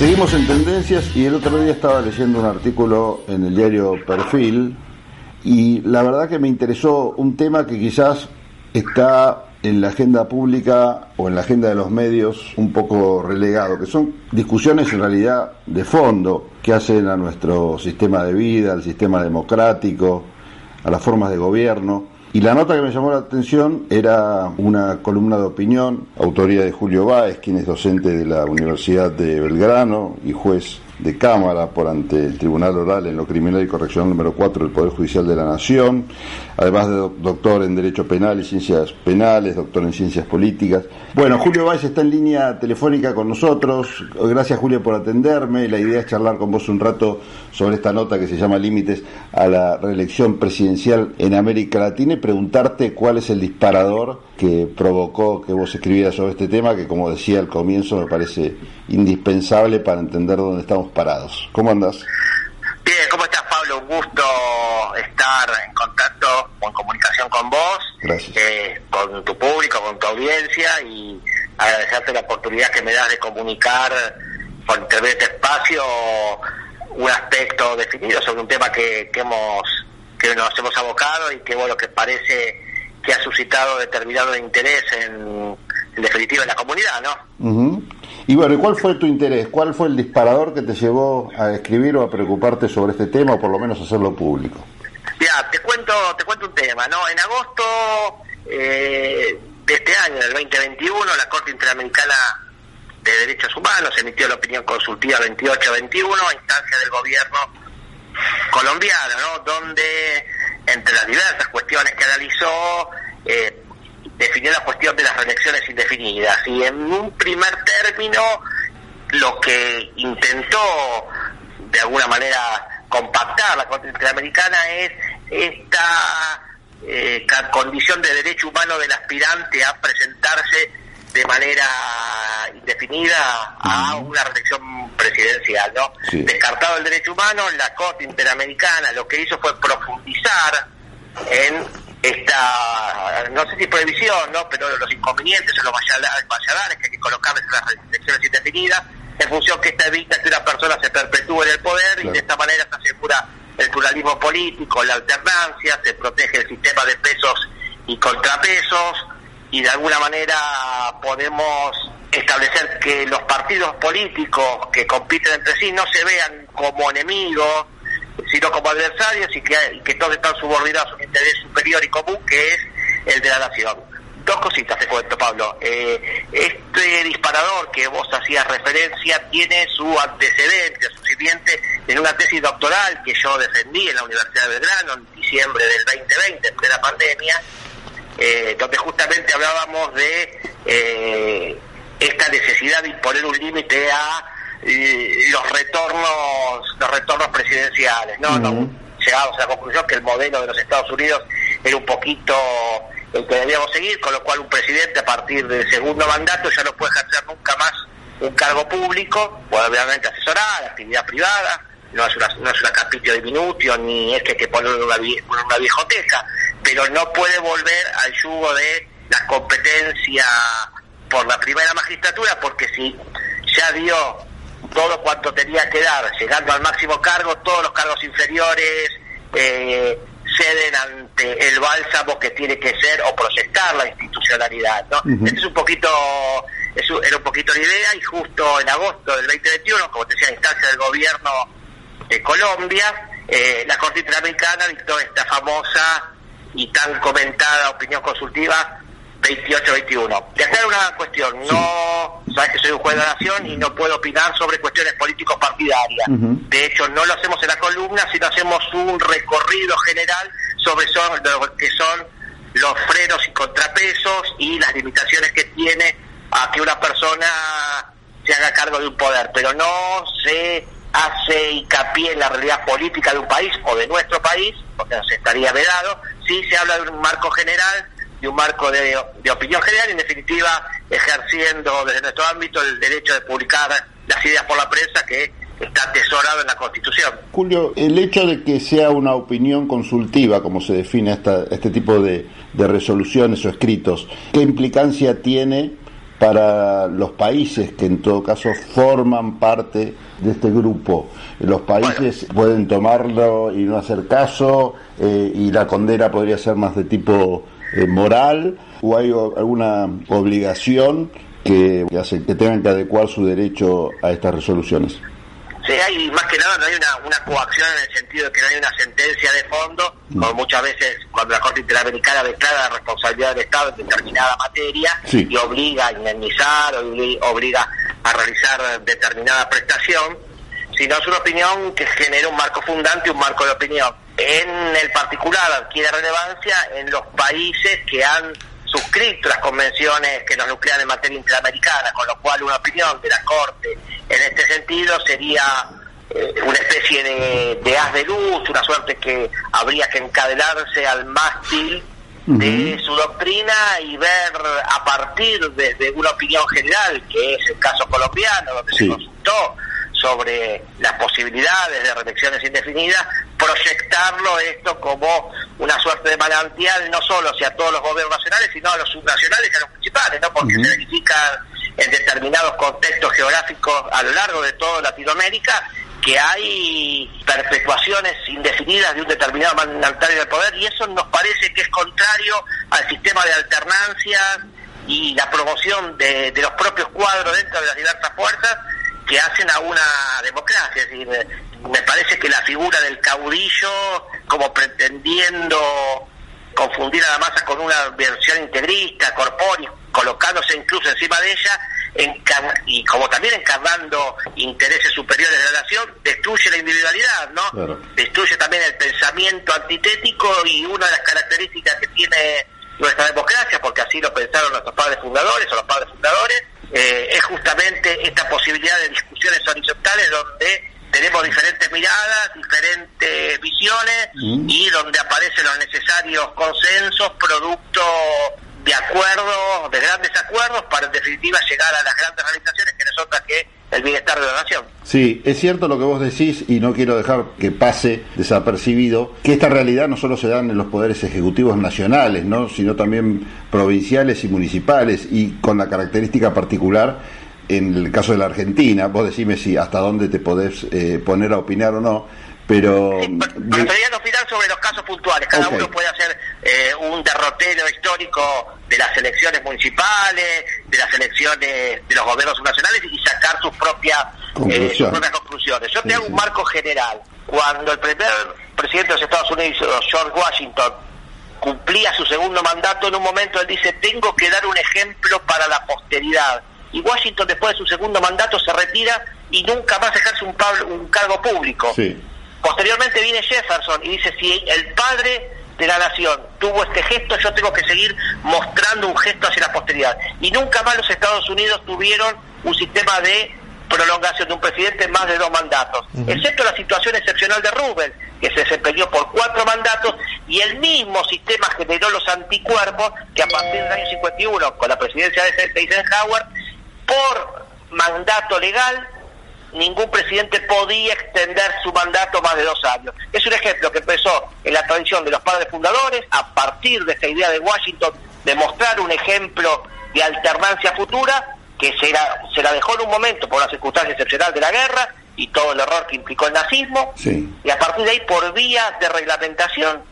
Seguimos en tendencias y el otro día estaba leyendo un artículo en el diario Perfil y la verdad que me interesó un tema que quizás está en la agenda pública o en la agenda de los medios un poco relegado, que son discusiones en realidad de fondo que hacen a nuestro sistema de vida, al sistema democrático, a las formas de gobierno. Y la nota que me llamó la atención era una columna de opinión, autoría de Julio Báez, quien es docente de la Universidad de Belgrano y juez de Cámara por ante el Tribunal Oral en lo Criminal y Correccional número 4 del Poder Judicial de la Nación, además de doctor en Derecho Penal y Ciencias Penales, doctor en Ciencias Políticas. Bueno, Julio Valls está en línea telefónica con nosotros. Gracias, Julio, por atenderme. La idea es charlar con vos un rato sobre esta nota que se llama Límites a la reelección presidencial en América Latina y preguntarte cuál es el disparador que provocó que vos escribieras sobre este tema, que como decía al comienzo me parece indispensable para entender dónde estamos parados. ¿Cómo andas? Bien, ¿cómo estás Pablo? Un gusto estar en contacto o en comunicación con vos, eh, con tu público, con tu audiencia y agradecerte la oportunidad que me das de comunicar por internet este espacio un aspecto definido sobre un tema que, que hemos que nos hemos abocado y que bueno que parece que ha suscitado determinado interés en, definitiva en la comunidad, ¿no? Y bueno, ¿cuál fue tu interés? ¿Cuál fue el disparador que te llevó a escribir o a preocuparte sobre este tema o por lo menos hacerlo público? Ya, te cuento, te cuento un tema, ¿no? En agosto eh, de este año, del 2021, la Corte Interamericana de Derechos Humanos emitió la opinión consultiva 2821 a instancia del gobierno colombiano, ¿no? Donde entre las diversas cuestiones que analizó, eh, definió la cuestión de las reelecciones indefinidas. Y en un primer término, lo que intentó de alguna manera compactar la Corte Interamericana es esta eh, condición de derecho humano del aspirante a presentarse de manera indefinida a una reelección presidencial, ¿no? Descartado el derecho humano, la Corte Interamericana lo que hizo fue profundizar en esta, no sé si prohibición, ¿no? Pero los inconvenientes o los valladares que hay que colocar en las reelecciones indefinidas, en función que esta evita que una persona se perpetúe en el poder y de esta manera se asegura el pluralismo político, la alternancia, se protege el sistema de pesos y contrapesos, y de alguna manera podemos establecer que los partidos políticos que compiten entre sí no se vean como enemigos, sino como adversarios y que, todos están subordinados a un interés superior y común que es el de la nación. Dos cositas te cuento, Pablo. Eh, este disparador que vos hacías referencia tiene su antecedente, su sirviente en una tesis doctoral que yo defendí en la Universidad de Belgrano en diciembre del 2020, en plena pandemia, eh, donde justamente hablábamos de eh, esta necesidad de imponer un límite a eh, los retornos los retornos presidenciales no, llegamos a la conclusión que el modelo de los Estados Unidos era un poquito el que debíamos seguir con lo cual un presidente a partir del segundo mandato ya no puede ejercer nunca más un cargo público obviamente asesorar actividad privada no es una, no es una capitio diminutio ni es que hay que poner una, una viejoteca pero no puede volver al yugo de la competencia por la primera magistratura, porque si ya dio todo cuanto tenía que dar, llegando al máximo cargo, todos los cargos inferiores eh, ceden ante el bálsamo que tiene que ser o proyectar la institucionalidad. ¿no? es un poquito, eso era un poquito la idea y justo en agosto del 2021, como te decía, a instancia del gobierno de Colombia, eh, la Corte Interamericana dictó esta famosa y tan comentada opinión consultiva 28-21. Te hacer una cuestión, no, sabes que soy un juez de la nación y no puedo opinar sobre cuestiones políticos partidarias. De hecho, no lo hacemos en la columna, sino hacemos un recorrido general sobre son, lo que son los frenos y contrapesos y las limitaciones que tiene a que una persona se haga cargo de un poder, pero no se hace hincapié en la realidad política de un país o de nuestro país, porque se estaría vedado, sí se habla de un marco general, de un marco de, opinión general y en definitiva ejerciendo desde nuestro ámbito el derecho de publicar las ideas por la prensa que está atesorado en la Constitución. Julio, el hecho de que sea una opinión consultiva, como se define esta, este tipo de, de resoluciones o escritos, ¿qué implicancia tiene para los países que en todo caso forman parte de este grupo. Los países pueden tomarlo y no hacer caso eh, y la condena podría ser más de tipo eh, moral o hay alguna obligación que, hace, que tengan que adecuar su derecho a estas resoluciones. Sí, hay más que nada no hay una, coacción en el sentido de que no hay una sentencia de fondo, mm. como muchas veces cuando la Corte Interamericana declara la responsabilidad del Estado en determinada materia y obliga a indemnizar, o obliga a realizar determinada prestación, sino es una opinión que genera un marco fundante y un marco de opinión. En el particular adquiere relevancia en los países que han suscrito las convenciones que nos nuclean en materia interamericana, con lo cual una opinión de la Corte en sentido sería eh, una especie de, haz de luz, una suerte que habría que encadenarse al mástil de su doctrina y ver a partir de, una opinión general, que es el caso colombiano, donde se consultó sobre las posibilidades de reelecciones indefinidas, proyectarlo esto como una suerte de manantial no solo hacia todos los gobiernos nacionales, sino a los subnacionales y a los principales, ¿no? porque se verifican en determinados contextos geográficos a lo largo de toda Latinoamérica que hay perpetuaciones indefinidas de un determinado mandatario del poder y eso nos parece que es contrario al sistema de alternancia y la promoción de, los propios cuadros dentro de las diversas fuerzas que hacen a una democracia. Es decir, me parece que la figura del caudillo como pretendiendo confundir a la masa con una versión integrista, corpórea, colocándose incluso encima de ella, y como también encarnando intereses superiores de la nación, destruye la individualidad, ¿no? Destruye también el pensamiento antitético y una de las características que tiene nuestra democracia, porque así lo pensaron nuestros padres fundadores o los padres fundadores, eh, es justamente esta posibilidad de discusiones horizontales donde tenemos diferentes miradas, diferentes visiones mm. y donde aparecen los necesarios consensos producto de acuerdos, de grandes acuerdos, para en definitiva llegar a las grandes realizaciones que no son otras que el bienestar de la nación. Sí, es cierto lo que vos decís y no quiero dejar que pase desapercibido que esta realidad no solo se da en los poderes ejecutivos nacionales, ¿no? sino también provinciales y municipales y con la característica particular en el caso de la Argentina, vos decime si hasta dónde te podés eh, poner a opinar o no, pero... Sí, opinar sobre los casos puntuales, cada uno puede hacer eh, un derrotero histórico de las elecciones municipales, de las elecciones de los gobiernos nacionales y sacar sus propias, eh, sus propias conclusiones. Yo te hago un marco general. Cuando el primer presidente de los Estados Unidos, George Washington, cumplía su segundo mandato, en un momento él dice, tengo que dar un ejemplo para la posteridad y Washington después de su segundo mandato se retira y nunca más ejerce un, un cargo público. Posteriormente viene Jefferson y dice, si el padre de la nación tuvo este gesto, yo tengo que seguir mostrando un gesto hacia la posteridad. Y nunca más los Estados Unidos tuvieron un sistema de prolongación de un presidente más de dos mandatos, excepto la situación excepcional de Roosevelt, que se desempeñó por cuatro mandatos y el mismo sistema generó los anticuerpos que a partir del año 51, con la presidencia de Eisenhower, por mandato legal, ningún presidente podía extender su mandato más de dos años. Es un ejemplo que empezó en la tradición de los padres fundadores, a partir de esta idea de Washington, de mostrar un ejemplo de alternancia futura, que se la, se la dejó en un momento por la circunstancia excepcional de la guerra y todo el error que implicó el nazismo, y a partir de ahí, por vía de reglamentación,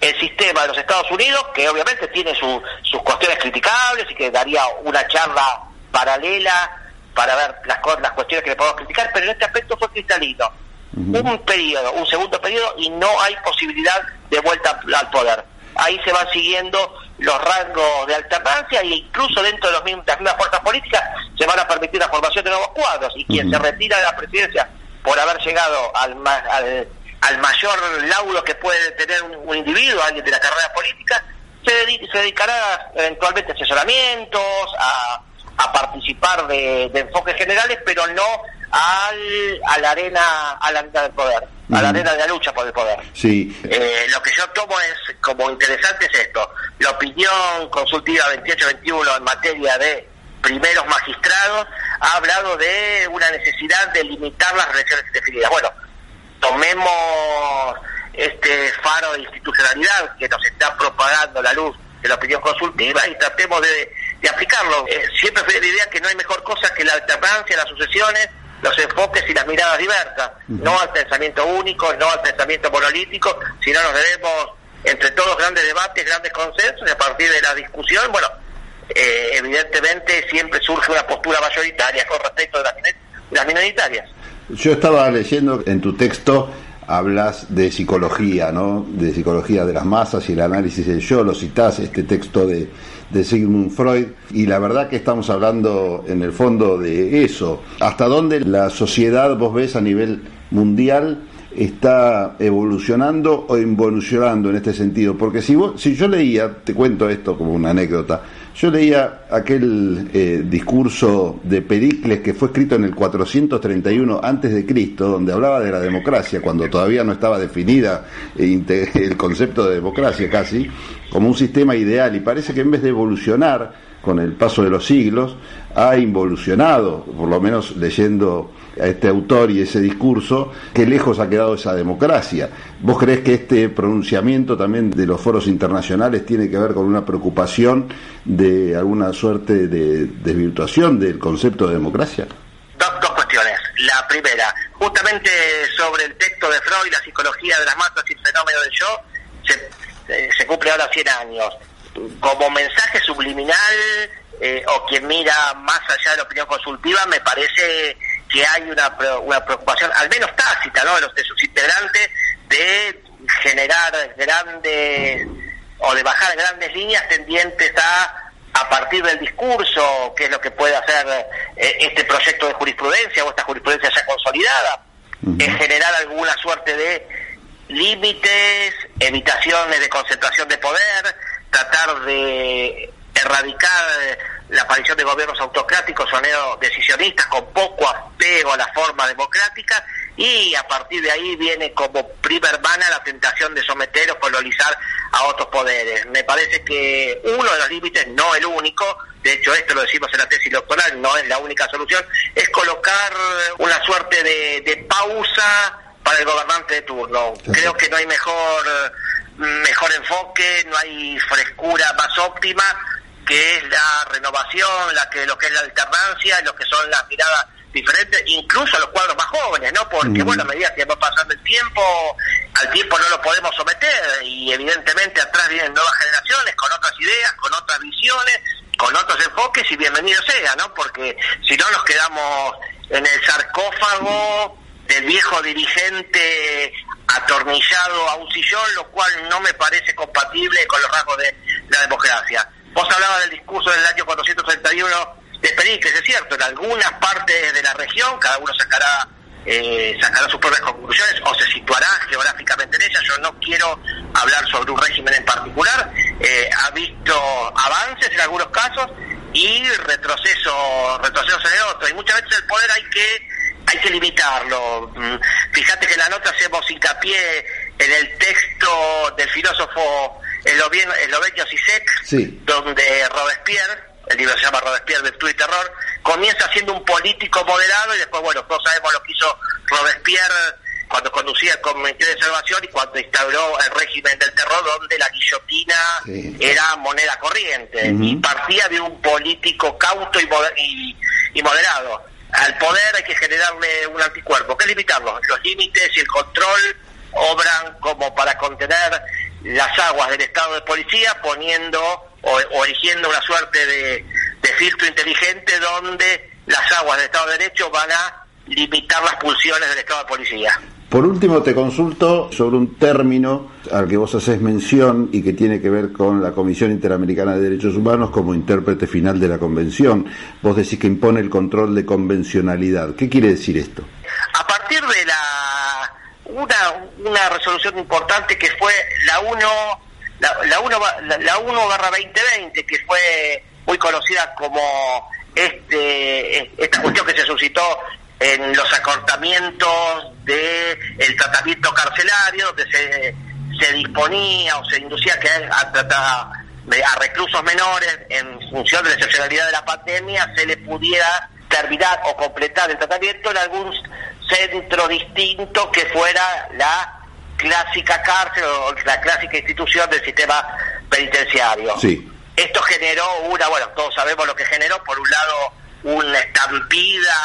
el sistema de los Estados Unidos, que obviamente tiene sus cuestiones criticables y que daría una charla paralela para ver las, las cuestiones que le podemos criticar, pero en este aspecto fue cristalino. Un periodo, un segundo periodo y no hay posibilidad de vuelta al poder. Ahí se van siguiendo los rangos de alternancia e incluso dentro de los mismos, las mismas fuerzas políticas se van a permitir la formación de nuevos cuadros y quien se retira de la presidencia por haber llegado al, al, al mayor laudo que puede tener un, individuo, alguien de la carrera política, se, se dedicará eventualmente a asesoramientos, a a participar de, enfoques generales, pero no al, a la arena a la arena del poder, a la arena de la lucha por el poder. Sí. Eh, lo que yo tomo es como interesante es esto, la opinión consultiva 28-21 en materia de primeros magistrados ha hablado de una necesidad de limitar las elecciones indefinidas. Bueno, tomemos este faro de institucionalidad que nos está propagando la luz de la opinión consultiva y tratemos de de aplicarlo. Eh, siempre fue la idea que no hay mejor cosa que la alternancia, las sucesiones, los enfoques y las miradas diversas, no al pensamiento único, no al pensamiento monolítico, sino nos debemos entre todos grandes debates, grandes consensos, y a partir de la discusión, bueno, eh, evidentemente siempre surge una postura mayoritaria con respecto de las minoritarias. Yo estaba leyendo en tu texto hablas de psicología, ¿no? De psicología de las masas y el análisis del yo, lo citás, este texto de, de Sigmund Freud, y la verdad que estamos hablando en el fondo de eso. ¿Hasta dónde la sociedad, vos ves, a nivel mundial, está evolucionando o involucionando en este sentido? Porque si, vos, si yo leía, te cuento esto como una anécdota, yo leía aquel eh, discurso de Pericles que fue escrito en el 431 antes de Cristo, donde hablaba de la democracia, cuando todavía no estaba definida eh, el concepto de democracia casi, como un sistema ideal. Y parece que en vez de evolucionar con el paso de los siglos, ha involucionado, por lo menos leyendo a este autor y ese discurso, qué lejos ha quedado esa democracia. ¿Vos crees que este pronunciamiento también de los foros internacionales tiene que ver con una preocupación de alguna suerte de desvirtuación del concepto de democracia? Dos, cuestiones. La primera, justamente sobre el texto de Freud, la psicología de las masas y el fenómeno del yo, se, eh, cumple ahora 100 años. Como mensaje subliminal, eh, o quien mira más allá de la opinión consultiva, me parece que hay una, una preocupación, al menos tácita, ¿no? de, los, de sus integrantes, de generar grandes o de bajar grandes líneas tendientes a a partir del discurso, que es lo que puede hacer eh, este proyecto de jurisprudencia o esta jurisprudencia ya consolidada, es generar alguna suerte de límites, evitaciones de concentración de poder, tratar de erradicar la aparición de gobiernos autocráticos o decisionistas con poco apego a la forma democrática y a partir de ahí viene como prima hermana la tentación de someter o colonizar a otros poderes. Me parece que uno de los límites, no el único, de hecho esto lo decimos en la tesis doctoral, no es la única solución, es colocar una suerte de, de pausa para el gobernante de turno. Creo que no hay mejor mejor enfoque, no hay frescura más óptima que es la renovación, la que lo que es la alternancia, lo que son las miradas diferentes, incluso a los cuadros más jóvenes, ¿no? Porque, bueno, a medida que va pasando el tiempo, al tiempo no lo podemos someter y evidentemente atrás vienen nuevas generaciones con otras ideas, con otras visiones, con otros enfoques y bienvenido sea, ¿no? Porque si no nos quedamos en el sarcófago del viejo dirigente atornillado a un sillón, lo cual no me parece compatible con los rasgos de la democracia. Vos hablabas del discurso del año 431 de Pericles, es cierto, en algunas partes de la región, cada uno sacará eh, sacará sus propias conclusiones o se situará geográficamente en ellas. Yo no quiero hablar sobre un régimen en particular. Eh, ha visto avances en algunos casos y retroceso, retrocesos en el otro. Y muchas veces el poder hay que hay que limitarlo. Mm, fíjate que en la nota hacemos hincapié en el texto del filósofo Esloveno Sisek, sí. donde Robespierre, el libro se llama Robespierre, Virtud y Terror, comienza siendo un político moderado y después, bueno, todos sabemos lo que hizo Robespierre cuando conducía el Comité de Salvación y cuando instauró el régimen del terror, donde la guillotina era moneda corriente y partía de un político cauto y, y, moderado. Al poder hay que generarle un anticuerpo, que limitarlo. Los límites y el control obran como para contener las aguas del estado de policía poniendo o, eligiendo una suerte de, filtro inteligente donde las aguas del estado de derecho van a limitar las pulsiones del estado de policía. Por último, te consulto sobre un término al que vos haces mención y que tiene que ver con la Comisión Interamericana de Derechos Humanos como intérprete final de la Convención. Vos decís que impone el control de convencionalidad. ¿Qué quiere decir esto? A partir de la una, una resolución importante que fue la 1 la, la 1 la, 1 barra 2020 que fue muy conocida como este esta cuestión que se suscitó en los acortamientos de el tratamiento carcelario donde se, se disponía o se inducía que a tratar a reclusos menores en función de la excepcionalidad de la pandemia se le pudiera terminar o completar el tratamiento. En algún centro distinto que fuera la clásica cárcel o la clásica institución del sistema penitenciario. Sí. Esto generó una, bueno, todos sabemos lo que generó, por un lado una estampida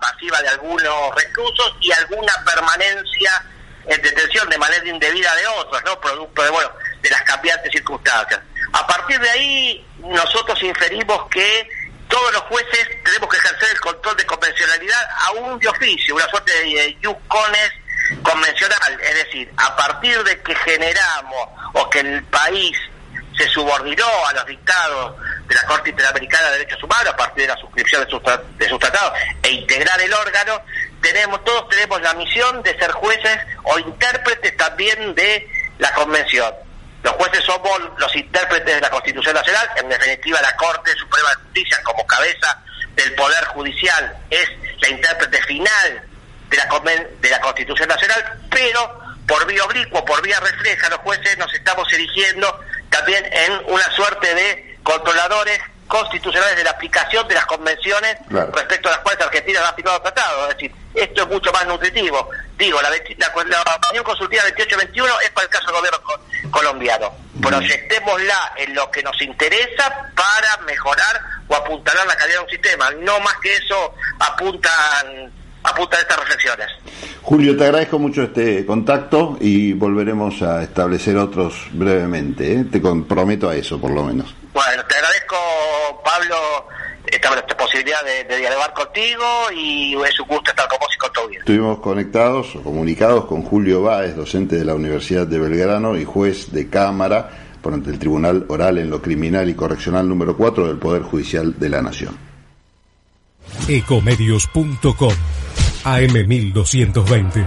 masiva de algunos reclusos y alguna permanencia en detención de manera indebida de otros, ¿no? Producto de, bueno, de las cambiantes circunstancias. A partir de ahí, nosotros inferimos que todos los jueces tenemos que ejercer convencionalidad aún de oficio, una suerte de yuscones convencional, es decir, a partir de que generamos o que el país se subordinó a los dictados de la Corte Interamericana de Derechos Humanos a partir de la suscripción de sus, de sus tratados e integrar el órgano, tenemos todos tenemos la misión de ser jueces o intérpretes también de la Convención. Los jueces somos los intérpretes de la Constitución Nacional, en definitiva la Corte Suprema de Justicia como cabeza del Poder Judicial es la intérprete final de la, de la Constitución Nacional, pero por vía oblicua, por vía refleja, los jueces nos estamos erigiendo también en una suerte de controladores constitucionales de la aplicación de las convenciones respecto a las cuales Argentina ha firmado tratado. Es decir, esto es mucho más nutritivo. Digo, la, la, opinión consultiva 28-21 es para el caso del gobierno colombiano. Proyectémosla en lo que nos interesa para mejorar o apuntalar la calidad de un sistema. No más que eso apuntan apuntan estas reflexiones. Julio, te agradezco mucho este contacto y volveremos a establecer otros brevemente. ¿eh? Te comprometo a eso, por lo menos. Bueno, te agradezco, posibilidad de, dialogar contigo y es un gusto estar con vos y con tu audiencia. Estuvimos conectados, comunicados con Julio Báez, docente de la Universidad de Belgrano y juez de Cámara por ante el Tribunal Oral en lo Criminal y Correccional número 4 del Poder Judicial de la Nación. Ecomedios.com AM1220